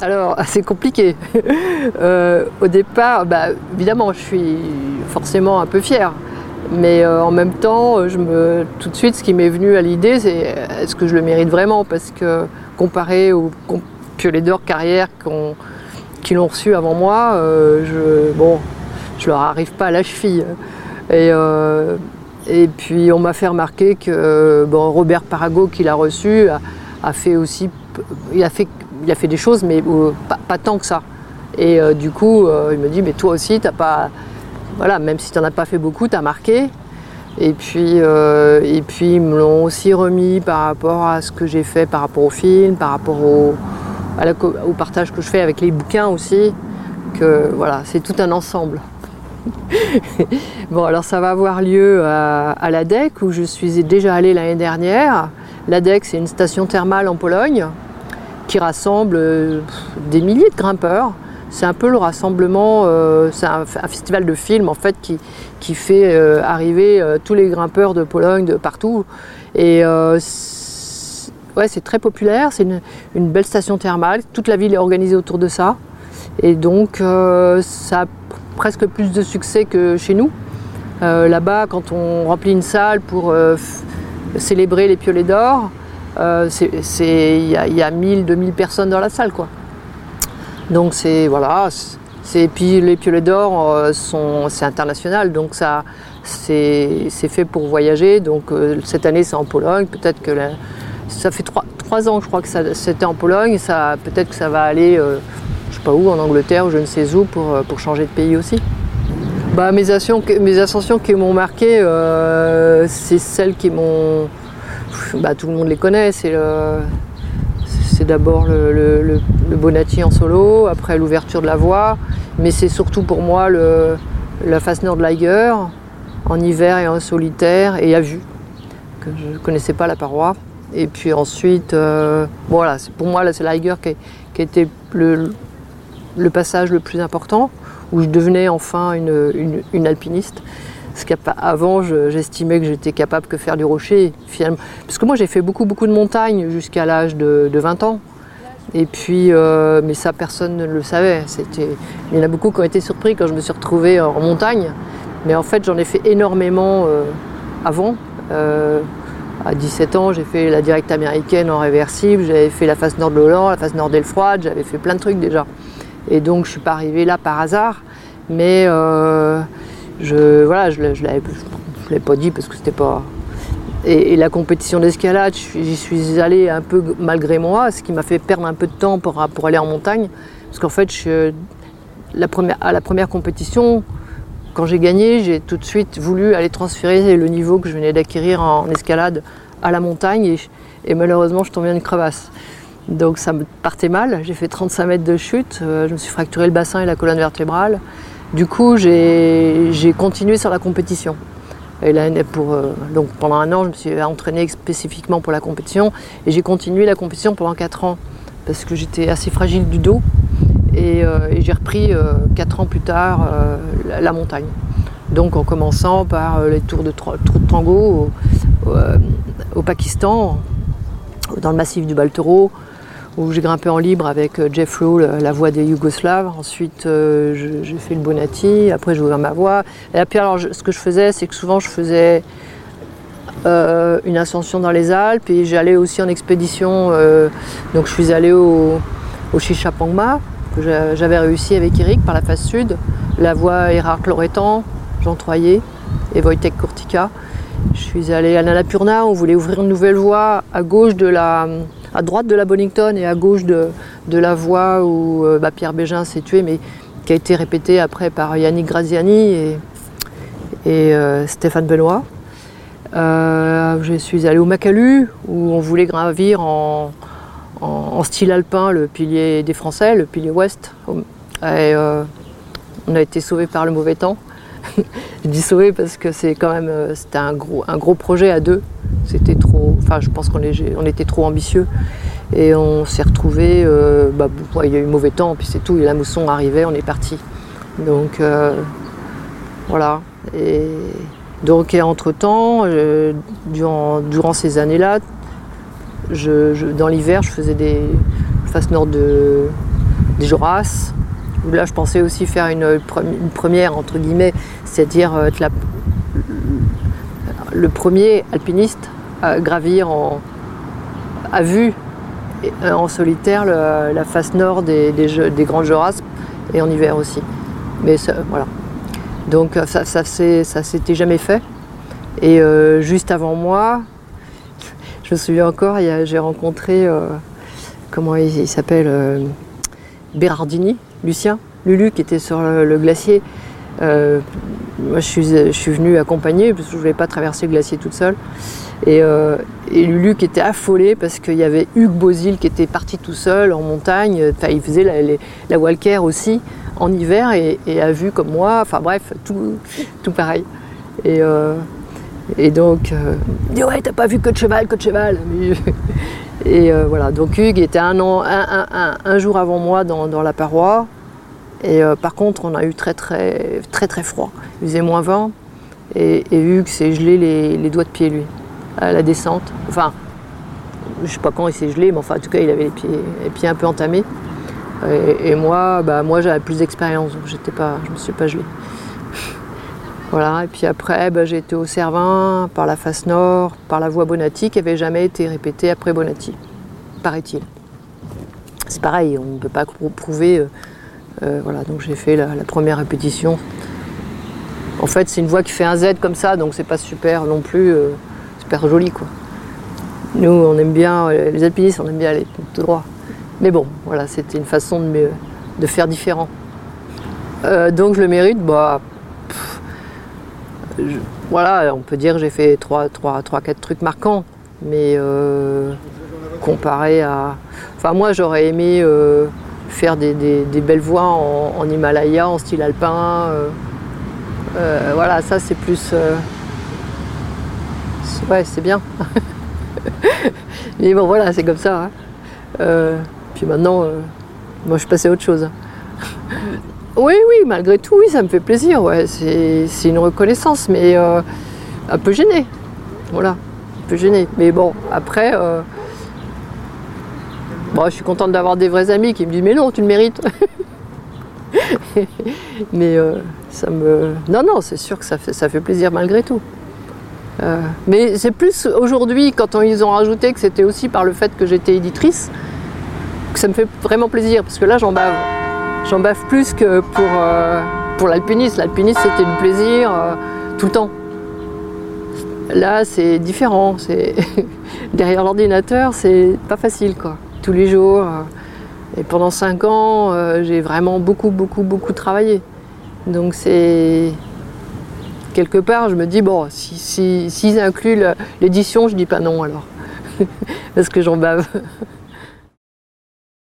Alors, c'est compliqué. Euh, au départ, bah, évidemment, je suis forcément un peu fière. Mais euh, en même temps, je me, tout de suite, ce qui m'est venu à l'idée, c'est est-ce que je le mérite vraiment? Parce que comparé aux piolets d'or carrière qui l'ont reçu avant moi, euh, je, bon, je leur arrive pas à la cheville. Et, puis, on m'a fait remarquer que Robert Parago, qui l'a reçu, a, fait aussi. Il a fait il a fait des choses, mais euh, pas, tant que ça. Et euh, du coup, euh, il me dit, mais toi aussi, t'as pas. Voilà, même si tu n'en as pas fait beaucoup, tu as marqué. Et puis, et puis, ils me l'ont aussi remis par rapport à ce que j'ai fait, par rapport au film, par rapport au, partage que je fais avec les bouquins aussi. Que voilà, c'est tout un ensemble. bon, alors ça va avoir lieu à, à l'ADEC où je suis déjà allée l'année dernière. L'ADEC, c'est une station thermale en Pologne qui rassemble euh, des milliers de grimpeurs. C'est un peu le rassemblement, euh, c'est un, festival de films en fait qui, qui fait euh, arriver tous les grimpeurs de Pologne, de partout. Et ouais, c'est très populaire, c'est une, belle station thermale, toute la ville est organisée autour de ça. Et donc ça a presque plus de succès que chez nous. Là-bas, quand on remplit une salle pour célébrer les piolets d'or, euh, il y, a 1000, 2000 personnes dans la salle. Quoi. Donc c'est voilà. C'est, puis les piolets d'or euh, c'est international, donc ça, c'est, fait pour voyager. Donc euh, cette année c'est en Pologne. Peut-être que ça fait trois, trois, ans, je crois que c'était en Pologne. Peut-être que ça va aller, je sais pas où, en Angleterre ou je ne sais où, pour, pour changer de pays aussi. Bah, mes, ascensions, mes ascensions qui m'ont marqué, c'est celles qui m'ont bah, tout le monde les connaît. C'est d'abord le, Bonatti en solo, après l'ouverture de la voie, mais c'est surtout pour moi la face nord de Liger, en hiver et en solitaire et à vue, que je ne connaissais pas la paroi. Et puis ensuite, euh, voilà, pour moi, c'est Liger qui, qui était le, passage le plus important, où je devenais enfin une alpiniste. Parce qu'avant, j'estimais que j'étais capable que faire du rocher. Parce que moi, j'ai fait beaucoup, beaucoup de montagnes jusqu'à l'âge de, 20 ans. Et puis, euh, mais ça, personne ne le savait. Il y en a beaucoup qui ont été surpris quand je me suis retrouvée en montagne. Mais en fait, j'en ai fait énormément euh, avant. Euh, à 17 ans, j'ai fait la directe américaine en réversible, j'avais fait la face nord de l'Hollande, la face nord d'Elfroide, j'avais fait plein de trucs déjà. Et donc, je ne suis pas arrivée là par hasard. Mais je voilà, je, je l'avais pas dit parce que c'était pas. Et, la compétition d'escalade, j'y suis allée un peu malgré moi, ce qui m'a fait perdre un peu de temps pour, pour aller en montagne. Parce qu'en fait, je, la première, à la première compétition, quand j'ai gagné, j'ai tout de suite voulu aller transférer le niveau que je venais d'acquérir en escalade à la montagne et, et malheureusement je tombais dans une crevasse. Donc ça me partait mal, j'ai fait 35 mètres de chute, euh, je me suis fracturé le bassin et la colonne vertébrale. Du coup, j'ai continué sur la compétition. Et là, pour, euh, donc pendant un an, je me suis entraînée spécifiquement pour la compétition et j'ai continué la compétition pendant 4 ans parce que j'étais assez fragile du dos et, euh, j'ai repris 4 euh, ans plus tard la, montagne. Donc en commençant par les tours de, tour de tango au, au, Pakistan, dans le massif du Baltoro, où j'ai grimpé en libre avec euh, Jeff Lowe, la voix des Yougoslaves. Ensuite, euh, j'ai fait le Bonati. Après, j'ai ouvert ma voie. Et puis, alors, ce que je faisais, c'est que souvent, je faisais euh, une ascension dans les Alpes et j'allais aussi en expédition. donc, je suis allée au, au Chichapangma, que j'avais réussi avec Eric par la face sud. La voie Erard Loretan, Jean Troyer et Wojtek Kurtika. Je suis allée à Nalapurna, on voulait ouvrir une nouvelle voie à gauche de la, à droite de la Bonington et à gauche de, la voie où euh, bah, Pierre Bégin s'est tué, mais qui a été répété après par Yannick Graziani et, euh, Stéphane Benoît. Euh, je suis allée au Macalu où on voulait gravir en, style alpin le pilier des Français, le pilier ouest. Et, on a été sauvés par le mauvais temps. je dis sauvé parce que c'est quand même un gros, un gros projet à deux. C'était trop. Enfin, je pense qu'on était trop ambitieux. Et on s'est retrouvé. Euh, bah, il y a eu mauvais temps, puis c'est tout. Et la mousson arrivait, on est parti. Donc euh, voilà. Et donc, entre-temps, euh, durant, durant, ces années-là, je, dans l'hiver, je faisais des faces nord de, des Joras. Là, je pensais aussi faire une, première, entre guillemets, c'est-à-dire être le premier alpiniste à gravir en, à vue en solitaire la face nord des, des, Joras et en hiver aussi. Mais voilà. Donc ça, ça, ça s'était jamais fait. Et euh, juste avant moi, je me souviens encore, j'ai rencontré, euh, comment il, s'appelle, euh, Bérardini, Lucien, Lulu, qui était sur le, glacier. Moi, je suis, je suis venue accompagner parce que je ne voulais pas traverser le glacier toute seule. Et, Lulu qui était affolé parce qu'il y avait Hugues Bozil qui était parti tout seul en montagne. Enfin, il faisait la, Walker aussi en hiver et, a vu comme moi. Enfin bref, tout, tout pareil. Et, et donc, euh, dit ouais, t'as pas vu que de cheval, que de cheval. Et euh, voilà, donc Hugues était un, an, un, jour avant moi dans, la paroi. Et euh, par contre, on a eu très très très très froid. Il faisait moins 20. Et, Hugues s'est gelé les, doigts de pied, lui, à la descente. Enfin, je sais pas quand il s'est gelé, mais enfin, en tout cas, il avait les pieds, un peu entamés. Et, moi, bah, moi j'avais plus d'expérience, donc j'étais pas, me suis pas gelé. Voilà, et puis après, bah, j'ai été au Cervin par la face nord, par la voie Bonatti qui n'avait jamais été répétée après Bonatti, paraît-il. C'est pareil, on ne peut pas prouver. Euh, euh, voilà, donc j'ai fait la, première répétition. En fait, c'est une voie qui fait un Z comme ça, donc c'est pas super non plus, euh, super joli quoi. Nous, on aime bien, les alpinistes, on aime bien aller tout droit. Mais bon, voilà, c'était une façon de, faire différent. donc le mérite, bah voilà, on peut dire que j'ai fait 3, 3, 3, 4 trucs marquants, mais euh, comparé à. Enfin, moi, j'aurais aimé euh, faire des, belles voies en, Himalaya, en style alpin. Euh, voilà, ça, c'est plus. ouais, c'est bien. mais bon, voilà, c'est comme ça. Hein. puis maintenant, moi, je passé à autre chose. Oui, oui, malgré tout, oui, ça me fait plaisir. Ouais. C'est une reconnaissance, mais euh, un peu gêné. Voilà, un peu gêné. Mais bon, après, euh, je suis contente d'avoir des vrais amis qui me disent Mais non, tu le mérites. mais euh, ça me. Non, non, c'est sûr que ça fait, ça fait plaisir malgré tout. mais c'est plus aujourd'hui, quand ils ont rajouté que c'était aussi par le fait que j'étais éditrice, que ça me fait vraiment plaisir, parce que là, j'en bave. J'en bave plus que pour, euh, pour l'alpinisme. L'alpinisme, c'était du plaisir euh, tout le temps. Là, c'est différent. Derrière l'ordinateur, c'est pas facile, quoi. Tous les jours. Et pendant cinq ans, euh, j'ai vraiment beaucoup, beaucoup, beaucoup travaillé. Donc c'est quelque part, je me dis bon, s'ils si, incluent l'édition, je dis pas non alors, parce que j'en bave.